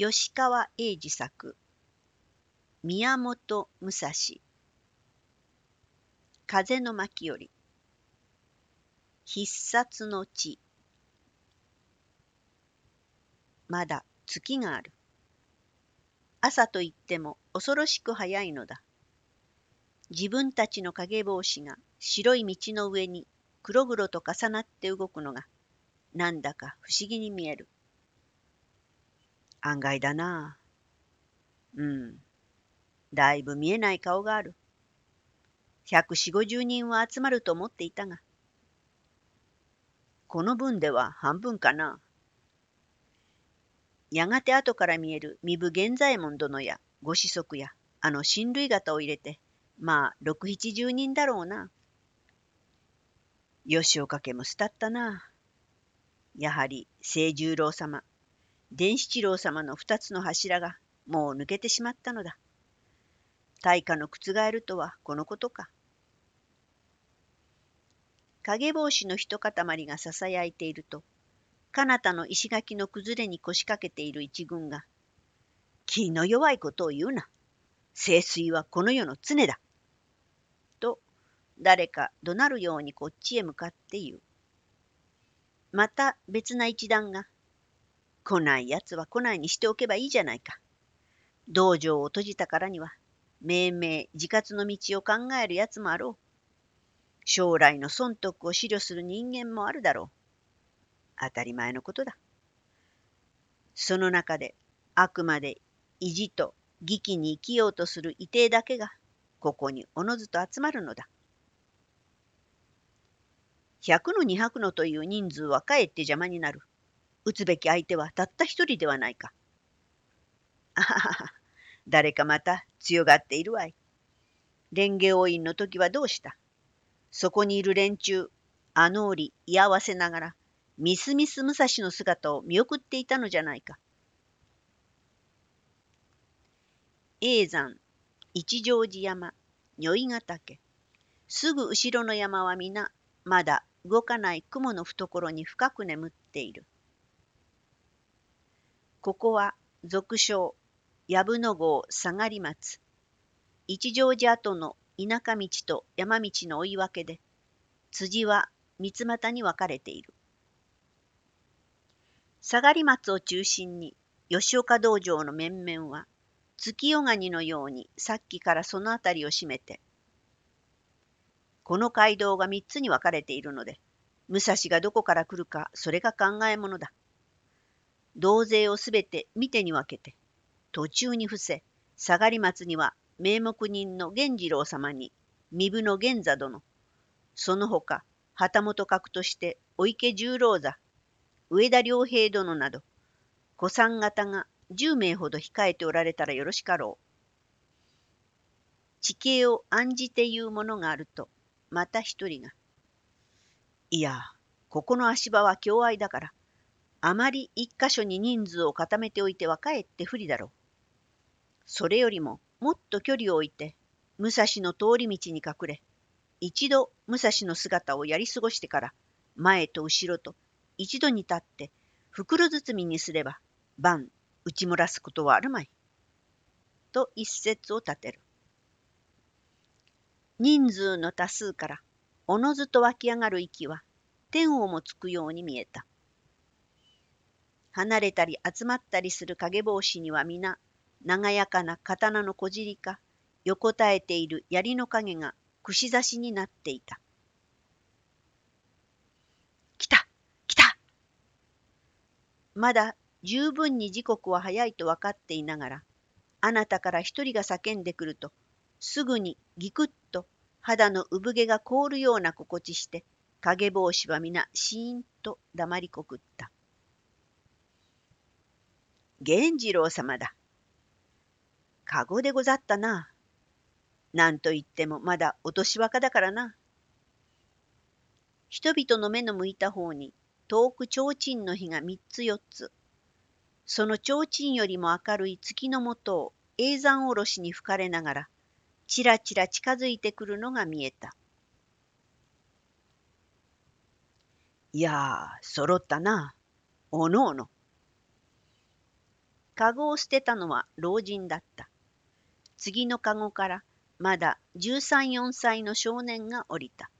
吉川英治作宮本武蔵風の巻より必殺の地。まだ月がある。朝といっても恐ろしく早いのだ。自分たちの影帽子が白い道の上に黒々と重なって動くのがなんだか不思議に見える。案外だなうん。だいぶ見えない顔がある。百四五十人は集まると思っていたが。この分では半分かな。やがて後から見える身分源左衛門殿やご子息やあの親類方を入れて、まあ六七十人だろうな。吉岡家もすたったな。やはり清十郎様、伝七郎様の二つの柱がもう抜けてしまったのだ。大化の覆るとはこのことか。影帽子の一塊がささやいていると、彼方の石垣の崩れに腰掛けている一軍が、気の弱いことを言うな。清水はこの世の常だ。と、誰か怒鳴るようにこっちへ向かって言う。また別な一団が、来ないやつは来ないにしておけばいいじゃないか。道場を閉じたからには、命名自活の道を考えるやつもあろう。将来の損得を思慮する人間もあるだろう。当たり前のことだ。その中で、あくまで意地と義気に生きようとする異定だけが、ここにおのずと集まるのだ。百の二百のという人数はかえって邪魔になる。撃つべき相手はたった一人ではないか。あは、誰かまた強がっているわい。蓮華王院の時はどうした？そこにいる連中、あの折居合わせながら、みすみす武蔵の姿を見送っていたのじゃないか。永山、一乗寺山、如意ヶ岳。すぐ後ろの山は皆、まだ動かない雲の懐に深く眠っている。ここは俗称、藪の郷下がり松。一乗寺跡の田舎道と山道の追い分けで、辻は三つ股に分かれている。下がり松を中心に、吉岡道場の面々は、月夜ガニのようにさっきからその辺りを占めて、この街道が三つに分かれているので、武蔵がどこから来るか、それが考えものだ。同勢をすべて見てに分けて、途中に伏せ、下がり松には名目人の源次郎様に、身分の源座殿、その他、旗本格としてお池十郎座、上田良平殿など、古参方が10名ほど控えておられたらよろしかろう。地形を案じて言うものがあると、また一人が。いや、ここの足場は共愛だから、あまり一箇所に人数を固めておいてはかえって不利だろう。それよりももっと距離を置いて、武蔵の通り道に隠れ、一度武蔵の姿をやり過ごしてから、前と後ろと一度に立って、袋包みにすれば、晩打ち漏らすことはあるまい。と一節を立てる。人数の多数から、おのずと湧き上がる息は、天をもつくように見えた。離れたり集まったりする影帽子には皆、長やかな刀の小尻か、横たえている槍の影が串刺しになっていた。来た来たまだ十分に時刻は早いと分かっていながら、あなたから一人が叫んでくると、すぐにギクッと肌の産毛が凍るような心地して、影帽子は皆シーンと黙りこくった。源次郎様だ。かごでござったな。なんといってもまだお年若だからな。人々の目の向いた方に遠く提灯の火が三つ四つ。その提灯よりも明るい月のもとを永山おろしに吹かれながら、ちらちら近づいてくるのが見えた。いやー、揃ったな。おのおの。かごを捨てたのは老人だった。次のかごからまだ13、4歳の少年が降りた。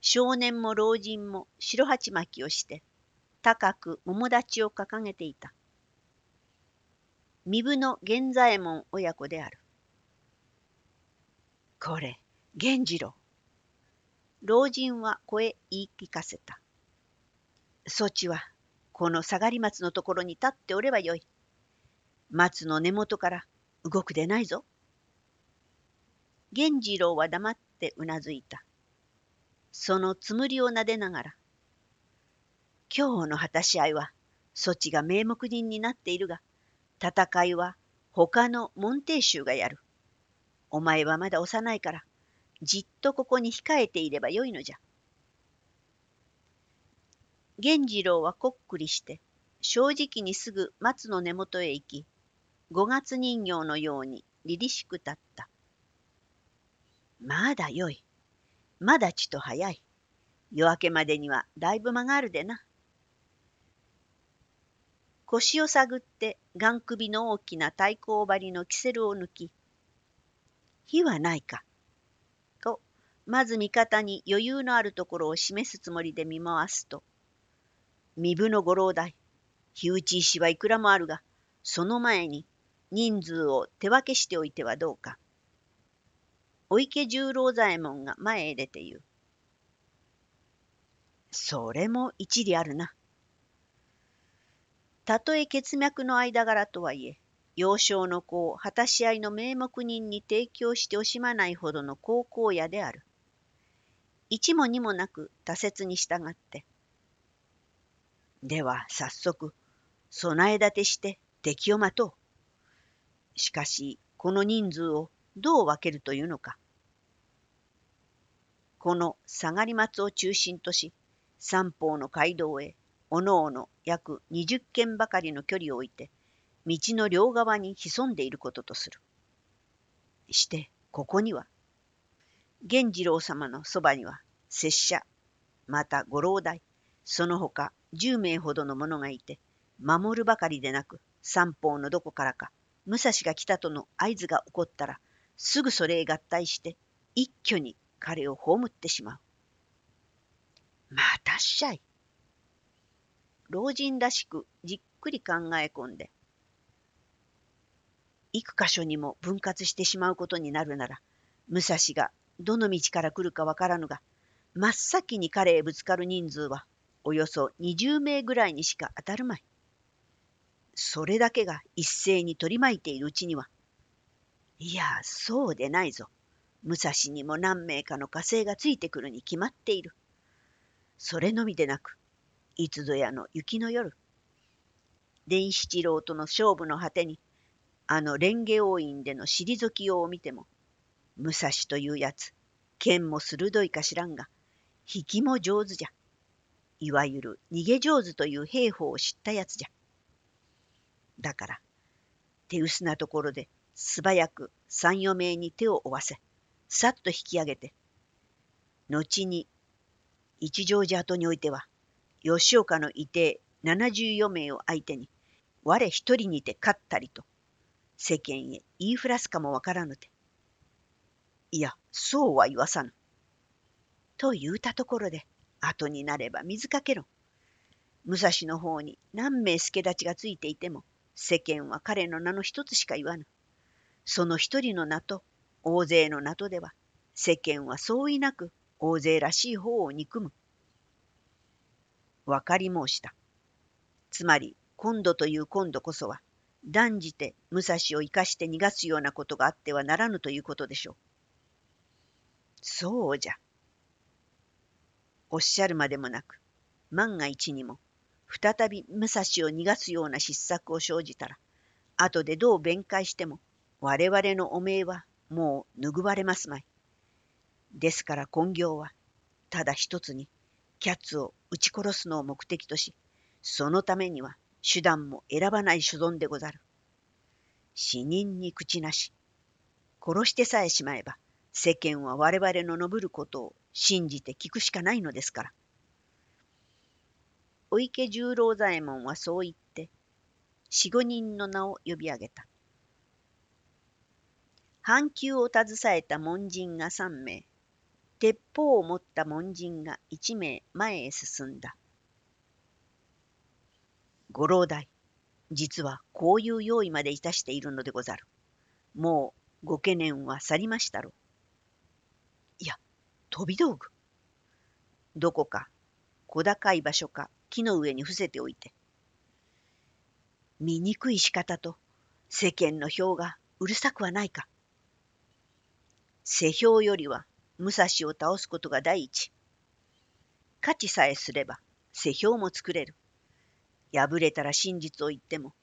少年も老人も白鉢巻きをして高く桃立ちを掲げていた。身分の源左衛門親子である。これ、源次郎。老人は声言い聞かせた。そちは、この下がり松のところに立っておればよい。松の根元から動くでないぞ。源次郎は黙ってうなずいた。そのつむりをなでながら、今日の果たし合いは、そちが名目人になっているが、戦いは他の門弟衆がやる。お前はまだ幼いから、じっとここに控えていればよいのじゃ。源次郎はこっくりして、正直にすぐ松の根元へ行き、五月人形のように凛々しく立った。まだよい。まだちと早い。夜明けまでにはだいぶ間があるでな。腰を探ってがん首の大きな太鼓張りのキセルを抜き、火はないか。と、まず味方に余裕のあるところを示すつもりで見回すと、身分のご老代、火打ち石はいくらもあるが、その前に人数を手分けしておいてはどうか。お池十郎左衛門が前へ出て言う。それも一理あるな。たとえ血脈の間柄とはいえ、幼少の子を果たし合いの名目人に提供して惜しまないほどの高校屋である。一も二もなく多説に従って。では早速、備え立てして敵を待とう。しかし、この人数をどう分けるというのか。この下がり松を中心とし、三方の街道へ、おのおの約二十軒ばかりの距離を置いて、道の両側に潜んでいることとする。して、ここには、源次郎様のそばには、拙者、またご老代、その他十名ほどの者がいて、守るばかりでなく、三方のどこからか、武蔵が来たとの合図が起こったら、すぐそれへ合体して、一挙に彼を葬ってしまう。またっしゃい。老人らしくじっくり考え込んで、幾箇所にも分割してしまうことになるなら、武蔵がどの道から来るかわからぬが、真っ先に彼へぶつかる人数は、およそ20名ぐらいにしか当たるまい。それだけが一斉に取り巻いているうちには、いや、そうでないぞ。武蔵にも何名かの火星がついてくるに決まっている。それのみでなく、いつぞやの雪の夜、伝七郎との勝負の果てに、あの蓮華王院での退きようを見ても、武蔵というやつ、剣も鋭いか知らんが、引きも上手じゃ。いわゆる逃げ上手という兵法を知ったやつじゃ。だから、手薄なところで素早く三余命に手を負わせ、さっと引き上げて、後に一条寺跡においては、吉岡の伊帝七十余名を相手に、我一人にて勝ったりと、世間へ言いふらすかもわからぬて。いや、そうは言わさぬ。と言うたところで、後になれば水かけろ。武蔵の方に何名助太刀がついていても、世間は彼の名の一つしか言わぬ。その一人の名と大勢の名とでは、世間は相違なく大勢らしい方を憎む。分かり申した。つまり、今度という今度こそは、断じて武蔵を生かして逃がすようなことがあってはならぬということでしょう。そうじゃ。おっしゃるまでもなく、万が一にも再び武蔵を逃がすような失策を生じたら、後でどう弁解しても、我々の汚名はもう拭われますまい。ですから根行は、ただ一つに、キャッツを撃ち殺すのを目的とし、そのためには手段も選ばない所存でござる。死人に口なし。殺してさえしまえば、世間は我々の述ぶることを信じて聞くしかないのですから。お池十郎左衛門はそう言って、四五人の名を呼び上げた。半球を携えた門人が三名、鉄砲を持った門人が一名前へ進んだ。ご老代、実はこういう用意までいたしているのでござる。もうご懸念は去りましたろう。いや、飛び道具。どこか小高い場所か木の上に伏せておいて。醜い仕方と世間の票がうるさくはないか。世評よりは武蔵を倒すことが第一。勝ちさえすれば世評も作れる。敗れたら真実を言っても、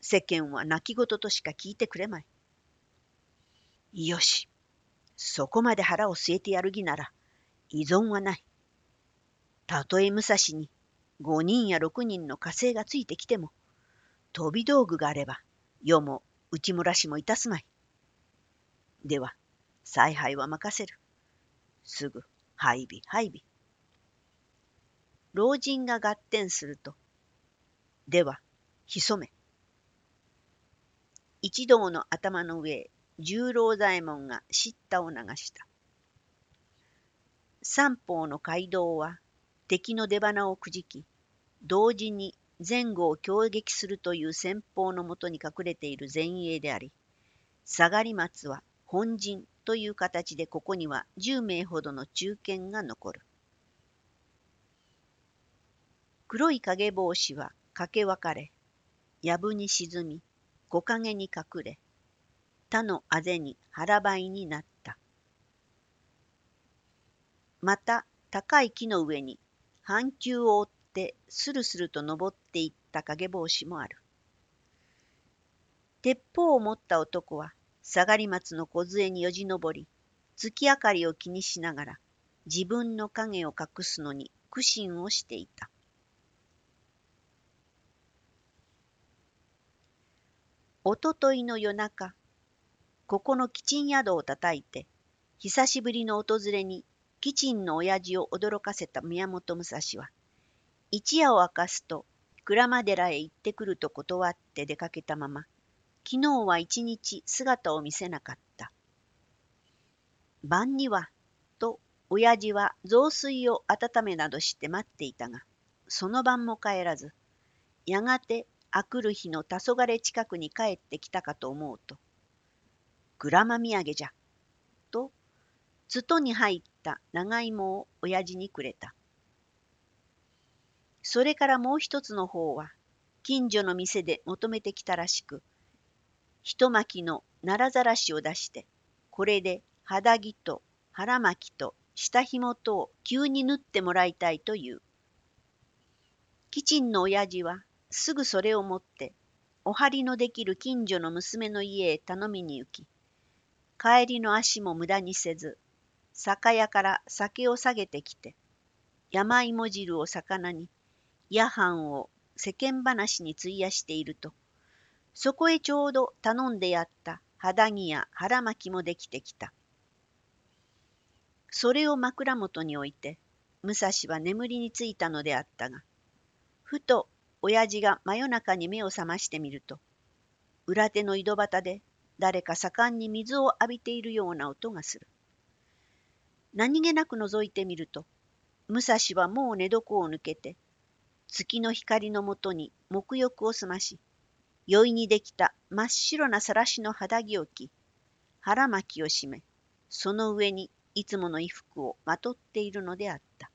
世間は泣き言としか聞いてくれまい。よし、そこまで腹を据えてやる気なら、依存はない。たとえ武蔵に五人や六人の火星がついてきても、飛び道具があれば、世も内村氏もいたすまい。では、采配は任せる。すぐ、配備、配備。老人が合点すると、では、潜め。一同の頭の上へ十郎左衛門が叱咤を流した。三方の街道は敵の出花をくじき、同時に前後を攻撃するという戦法のもとに隠れている前衛であり、下がり松は本陣という形でここには10名ほどの中堅が残る。黒い影帽子はかけ分かれ、藪に沈み、木陰に隠れ、他のあぜに腹ばいになった。また高い木の上に半球を追ってスルスルと登っていった影帽子もある。鉄砲を持った男は下がり松の梢によじ登り、月明かりを気にしながら自分の影を隠すのに苦心をしていた。おとといの夜中、ここのキチン宿をたたいて、久しぶりの訪れに、キチンの親父を驚かせた宮本武蔵は、一夜を明かすと、鞍馬寺へ行ってくると断って出かけたまま、昨日は一日姿を見せなかった。晩には、と、親父は雑炊を温めなどして待っていたが、その晩も帰らず、やがてあくる日の黄昏近くに帰ってきたかと思うと、グラマ土産じゃ、と、つとに入った長芋を親父にくれた。それからもう一つの方は、近所の店で求めてきたらしく、一巻きの奈良ざらしを出して、これで肌着と腹巻きと下紐とを急に縫ってもらいたいという。キチンの親父はすぐそれを持って、お張りのできる近所の娘の家へ頼みに行き、帰りの足も無駄にせず、酒屋から酒を下げてきて、山芋汁を魚に、夜半を世間話に費やしていると、そこへちょうど頼んでやった肌着や腹巻きもできてきた。それを枕元に置いて、武蔵は眠りについたのであったが、ふと親父が真夜中に目を覚ましてみると、裏手の井戸端で誰か盛んに水を浴びているような音がする。何気なく覗いてみると、武蔵はもう寝床を抜けて、月の光のもとに沐浴を済まし、酔いにできた真っ白なさらしの肌着を着、腹巻きを締め、その上にいつもの衣服をまとっているのであった。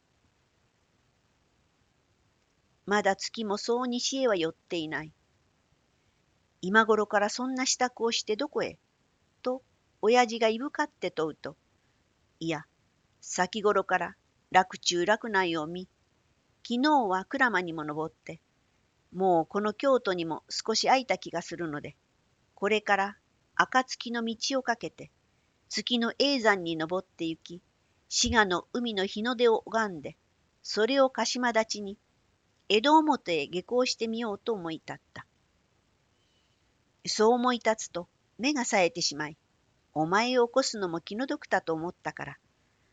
まだ月もそう西へは寄っていない。今頃からそんな支度をしてどこへ？と、親父がいぶかって問うと、いや、先頃から楽中楽内を見、昨日は鞍馬にも登って、もうこの京都にも少し空いた気がするので、これから暁の道をかけて、月の永山に登って行き、滋賀の海の日の出を拝んで、それを鹿島立ちに、江戸表へ下校してみようと思い立った。そう思い立つと目が冴えてしまい、お前を起こすのも気の毒だと思ったから、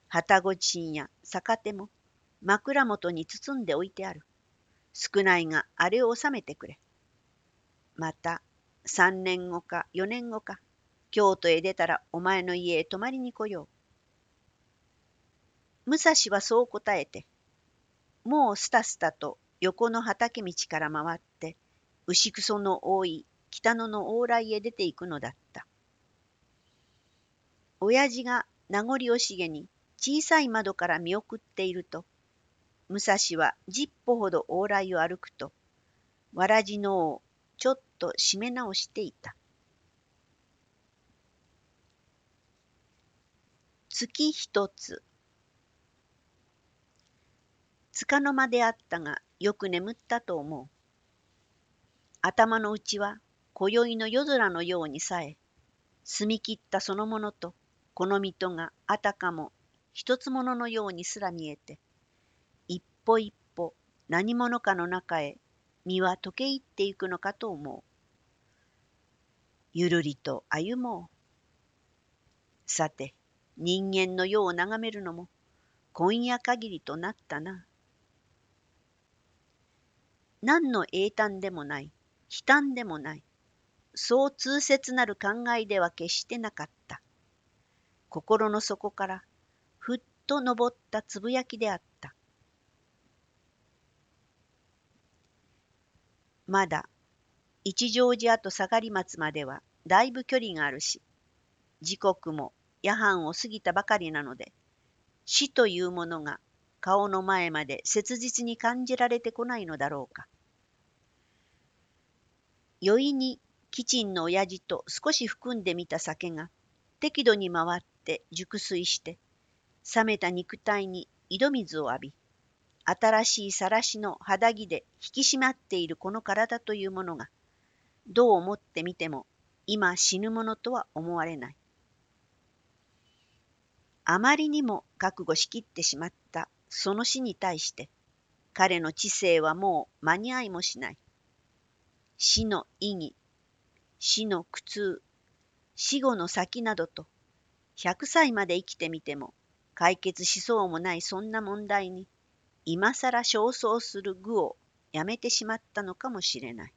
旗ごちんや逆手も枕元に包んでおいてある。少ないがあれを収めてくれ。また三年後か四年後か京都へ出たらお前の家へ泊まりに来よう。武蔵はそう答えて、もうスタスタと横の畑道から回って、牛くその多い北野の往来へ出て行くのだった。親父が名残惜しげに小さい窓から見送っていると、武蔵は十歩ほど往来を歩くと、わらじのをちょっと締め直していた。月一つ。つかの間であったが、よく眠ったと思う。頭の内は今宵の夜空のようにさえ、澄み切ったそのものと、この水戸があたかも一つもののようにすら見えて、一歩一歩何者かの中へ身は溶け入っていくのかと思う。ゆるりと歩もう。さて、人間の世を眺めるのも今夜限りとなったな。何の英単でもない、悲嘆でもない、そう痛切なる考えでは決してなかった。心の底からふっと昇ったつぶやきであった。まだ一乗寺跡下がり松まではだいぶ距離があるし、時刻も夜半を過ぎたばかりなので、死というものが顔の前まで切実に感じられてこないのだろうか。酔いにキチンの親父と少し含んでみた酒が適度に回って熟睡して、冷めた肉体に井戸水を浴び、新しいさらしの肌着で引き締まっているこの体というものが、どう思ってみても今死ぬものとは思われない。あまりにも覚悟しきってしまったその死に対して、彼の知性はもう間に合いもしない。死の意義、死の苦痛、死後の先などと、100歳まで生きてみても解決しそうもないそんな問題に、今更焦燥する愚をやめてしまったのかもしれない。